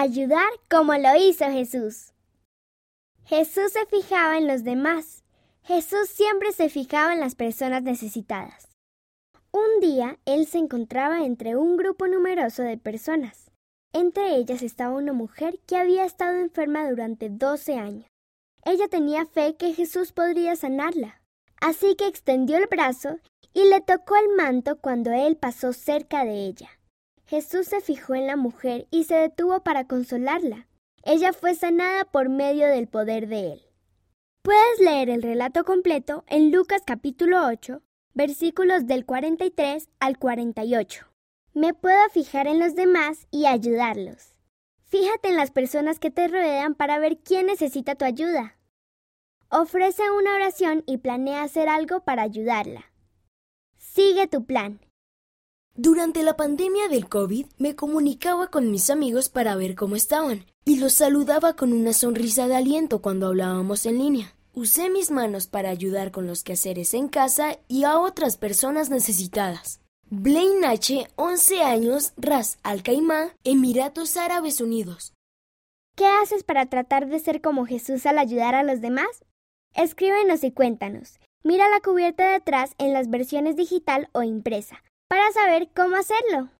Ayudar como lo hizo Jesús. Jesús se fijaba en los demás. Jesús siempre se fijaba en las personas necesitadas. Un día él se encontraba entre un grupo numeroso de personas. Entre ellas estaba una mujer que había estado enferma durante doce años. Ella tenía fe que Jesús podría sanarla, así que extendió el brazo y le tocó el manto cuando él pasó cerca de ella. Jesús se fijó en la mujer y se detuvo para consolarla. Ella fue sanada por medio del poder de él. Puedes leer el relato completo en Lucas capítulo 8, versículos del 43 al 48. Me puedo fijar en los demás y ayudarlos. Fíjate en las personas que te rodean para ver quién necesita tu ayuda. Ofrece una oración y planea hacer algo para ayudarla. Sigue tu plan. Durante la pandemia del COVID me comunicaba con mis amigos para ver cómo estaban y los saludaba con una sonrisa de aliento cuando hablábamos en línea. Usé mis manos para ayudar con los quehaceres en casa y a otras personas necesitadas. Blaine H., 11 años, Ras Al Khaimah, Emiratos Árabes Unidos. ¿Qué haces para tratar de ser como Jesús al ayudar a los demás? Escríbenos y cuéntanos. Mira la cubierta de atrás en las versiones digital o impresa para saber cómo hacerlo.